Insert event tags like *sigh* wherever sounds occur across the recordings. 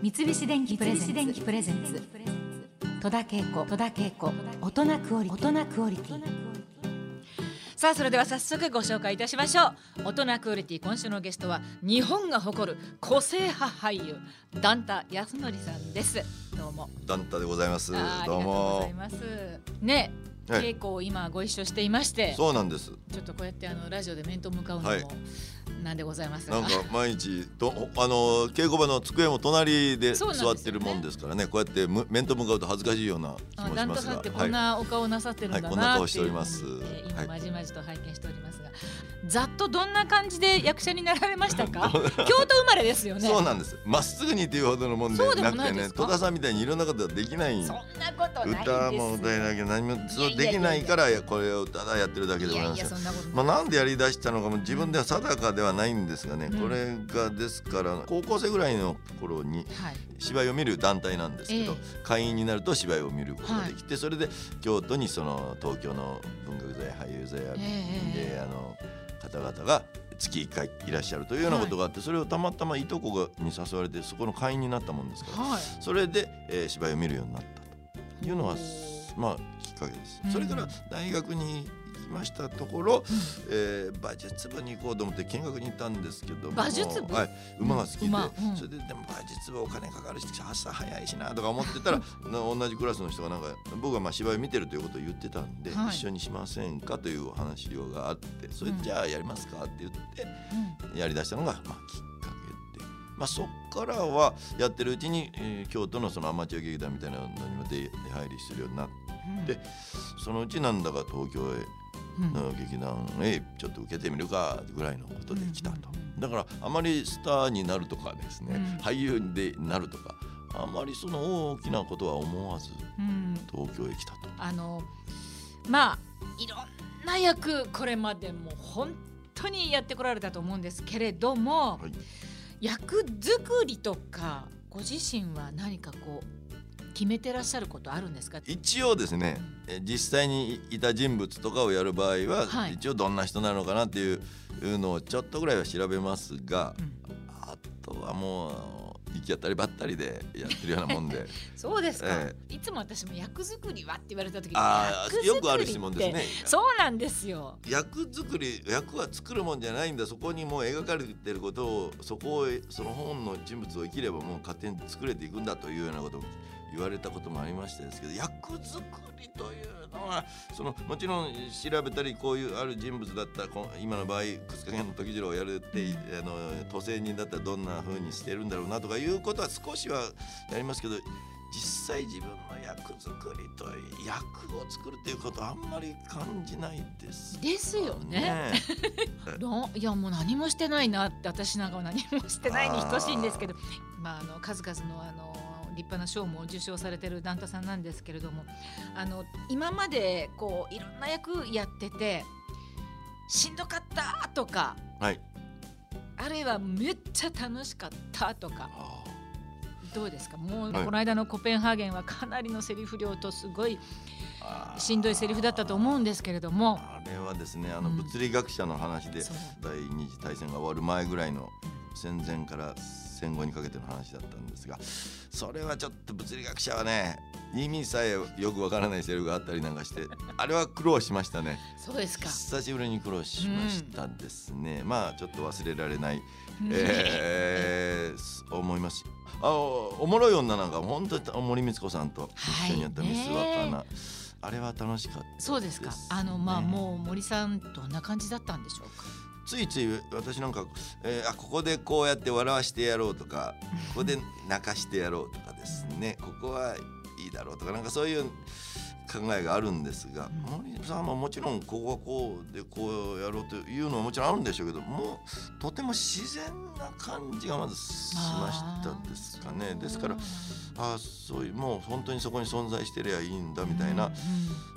三菱電機プレゼンツ。戸田恵子。戸田恵子。大人クオリティ。大人クオリティ。さあそれでは早速ご紹介いたしましょう。大人クオリティ今週のゲストは日本が誇る個性派俳優ダンタ康則さんです。どうも。ダンタでございます。どうありがとうござもい。ます。ねはい。稽古を今ご一緒していまして。そうなんです。ちょっとこうやってあのラジオで面と向かうのはい。もなんでございますが、なんか毎日とあの稽古場の机も隣で座ってるもんですからね。こうやってむ面と向かうと恥ずかしいような気あもしますが。ダンタさんって。こんはい。なお顔なさってるんだはいこんな顔しております。えー今はい。まじまじと拝見しておりますが、ざっとどんな感じで役者になられましたか？*laughs* 京都生まれですよね。そうなんです。まっすぐにっていうほどのもんでなくてね、戸田さんみたいにいろんなことができない。そんなことない歌も歌えなきゃ何もそうできないからこれをただやってるだけでございます。まあ、なんでやりだしたのかも自分では定かではないんですがね、うん。これがですから高校生ぐらいの頃にはい。芝居を見る団体なんですけど、え会員になると芝居を見ることができて、それで京都にその東京の文学座や俳優座や、ええであの方々が月1回いらっしゃるというようなことがあって、それをたまたまいとこがに誘われてそこの会員になったもんですから、はい。それで、えー芝居を見るようになったというのはまあきっかけです。うん。それから大学に行きましたところ、えー馬術部に行こうと思って見学に行ったんですけども馬術部？はい、馬が好きで、馬うん。それででも馬術部お金かかるし朝早いしなとか思ってたらな同じクラスの人がなんか僕がまあ芝居見てるということを言ってたんで、はい。一緒にしませんかというお話があってそれうん。じゃあやりますかって言ってうん。やりだしたのがまあきっかけで、まあ、そっからはやってるうちに、えー京都のそのアマチュア劇団みたいなのにも出出入りするようになってうん。でそのうちなんだか東京へうん。の劇団へちょっと受けてみるかぐらいのことで来たと。だからあまりスターになるとかですね、うん。俳優でなるとかあまりその大きなことは思わずうん。東京へ来たと。あのまあいろんな役これまでも本当にやってこられたと思うんですけれども、はい。役作りとかご自身は何かこう決めてらっしゃることあるんですか？一応ですねえ実際にいた人物とかをやる場合は、はい。一応どんな人なのかなっていうのをちょっとぐらいは調べますが、うん。あとはもう行き当たりばったりでやってるようなもんで。*laughs* そうですか、えいつも私も役作りはって言われた時にああよくある質問ですね。そうなんですよ。役作り役は作るもんじゃないんだ。そこにもう描かれてることをそこをその本の人物を生きればもう勝手に作れていくんだというようなことを言われたこともありましてですけど役作りというのはそのもちろん調べたりこういうある人物だった今の場合楠影の時次郎をやるってあの都政人だったらどんな風にしてるんだろうなとかいうことは少しはやりますけど実際自分の役作りと役を作るっていうことはあんまり感じないです。ですよね。*laughs* ないやもう何もしてないなって私なんかは何もしてないに等しいんですけどまああの数々のあの立派な賞も受賞されてるダンタさんなんですけれどもあの今までこういろんな役やっててしんどかったとかはい。あるいはめっちゃ楽しかったとかあどうですか？もうはい。この間のコペンハーゲンはかなりのセリフ量とすごいあしんどいセリフだったと思うんですけれども。あれはですね、あのうん。物理学者の話で、第二次大戦が終わる前ぐらいの戦前から戦後にかけての話だったんですが、それはちょっと物理学者はね、意味さえよくわからないセリフがあったりなんかして、*laughs* あれは苦労しましたね。そうですか。久しぶりに苦労しましたですね。まあちょっと忘れられない、うんえー思います。あおもろい女なんか本当に森光子さんと一緒にやったミス若菜、あれは楽しかったそうですか。あのまあもう森さんどんな感じだったんでしょうか？ついつい私なんか、えーあここでこうやって笑わしてやろうとか *laughs* ここで泣かしてやろうとかですね。ここはいいだろうとかなんかそういう考えがあるんですが、森さんももちろんここはこうでこうやろうというのはもちろんあるんでしょうけどもうとても自然な感じがまずしましたですかね。ですからああそういうもう本当にそこに存在してりゃいいんだみたいな、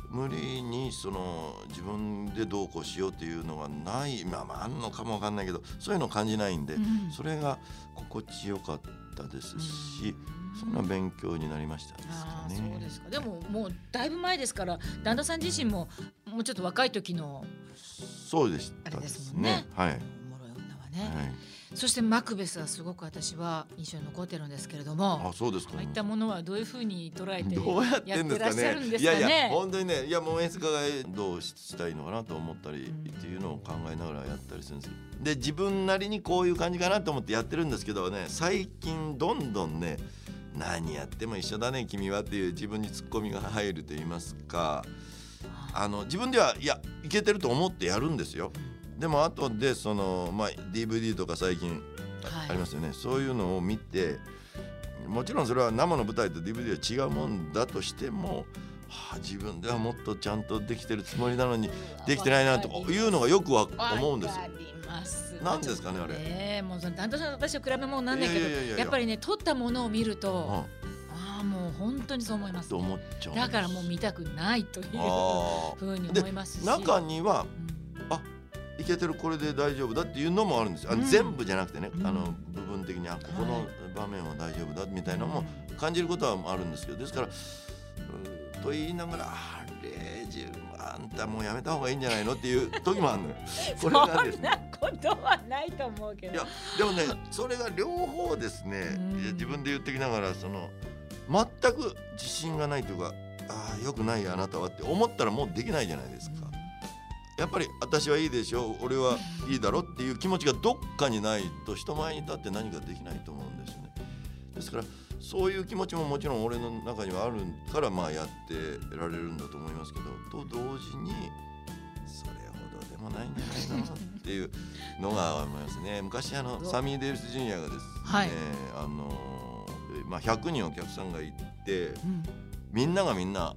無理にその自分でどうこうしようっていうのがないまあまああんのかもわかんないけどそういうのを感じないんで、うん。それが心地よかったですし、そんな勉強になりましたですああかね。そうですか。でももうだいぶ前ですから旦那さん自身ももうちょっと若い時のそうでしたでですすもんねね。はい。おもろい女はね、はいそしてマクベスはすごく私は印象に残ってるんですけれどもあそうですかこういったものはどういうふうに捉えて *laughs* どうやってんですかね。ですかねいやいや本当にねいやもう演出家がどうしたいのかなと思ったりうんっていうのを考えながらやったりするんですよ。で自分なりにこういう感じかなと思ってやってるんですけどね最近どんどんね何やっても一緒だね君はっていう自分にツッコミが入ると言いますかあの自分ではいやいけてると思ってやるんですよ。でも後でその、まあ、DVD とか最近はい。ありますよね、そういうのを見てもちろんそれは生の舞台と DVD は違うもんだとしても、はあ、自分ではもっとちゃんとできてるつもりなのにできてないなというのがよくわ思うんですよなんですかねあれ。ねえもうその担当者の私と比べ物なんだけどいやっぱりね撮ったものを見ると、うん。ああもう本当にそう思います、と思っちゃう？んですだからもう見たくないというあふうに思いますし。ー中にはうん。いけてるこれで大丈夫だっていうのもあるんです。ようん。全部じゃなくてね、うん。あの部分的にあここのはい。場面は大丈夫だみたいなのも感じることはあるんですけどですからと言いながらあれ自分あんたもうやめた方がいいんじゃないのっていう時もあるのよ。*laughs* これがですそんなねことはないと思うけどいやでもねそれが両方ですね自分で言ってきながらその全く自信がないというかああよくないあなたはって思ったらもうできないじゃないですか。やっぱり私はいいでしょう俺はいいだろっていう気持ちがどっかにないと人前に立って何かできないと思うんですね。ですからそういう気持ちももちろん俺の中にはあるからまあやってられるんだと思いますけどと同時にそれほどでもないんじゃないのっていうのが思いますね。*laughs* 昔あのサミー・デイビス・ジュニアがですね、はい。あのえまあ、100人お客さんがいてうん。みんながみんな、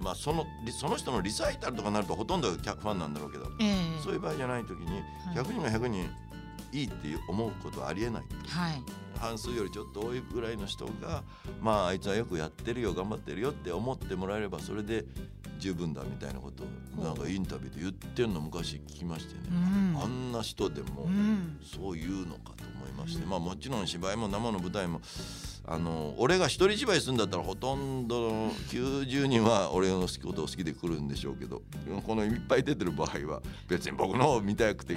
まあ、そのリその人のリサイタルとかになるとほとんどがファンなんだろうけどええ。そういう場合じゃない時にはい。100人が100人いいって思うことはありえないはい半数よりちょっと多いぐらいの人がまああいつはよくやってるよ頑張ってるよって思ってもらえればそれで十分だみたいなことをなんかインタビューで言ってるの昔聞きましてね、うん。あんな人でもうん。そういうのかと思いまして、うんまあもちろん芝居も生の舞台もあの俺が一人芝居するんだったらほとんど90人は俺の好きことを好きで来るんでしょうけどこのいっぱい出てる場合は別に僕のを見たくて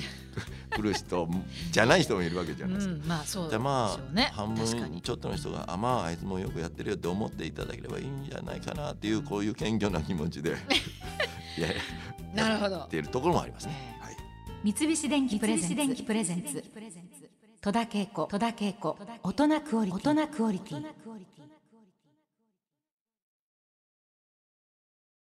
来る人じゃない人もいるわけじゃないですか。うんまあそうでしょじゃあまうね。あ半分ちょっとの人が「あまああいつもよくやってるよ」って思っていただければいいんじゃないかなっていうこういう謙虚な気持ちで。*laughs* いやいやなるほど。やっているところもありますね。はい。三菱電機プレゼンツ戸田恵子大人クオリティ。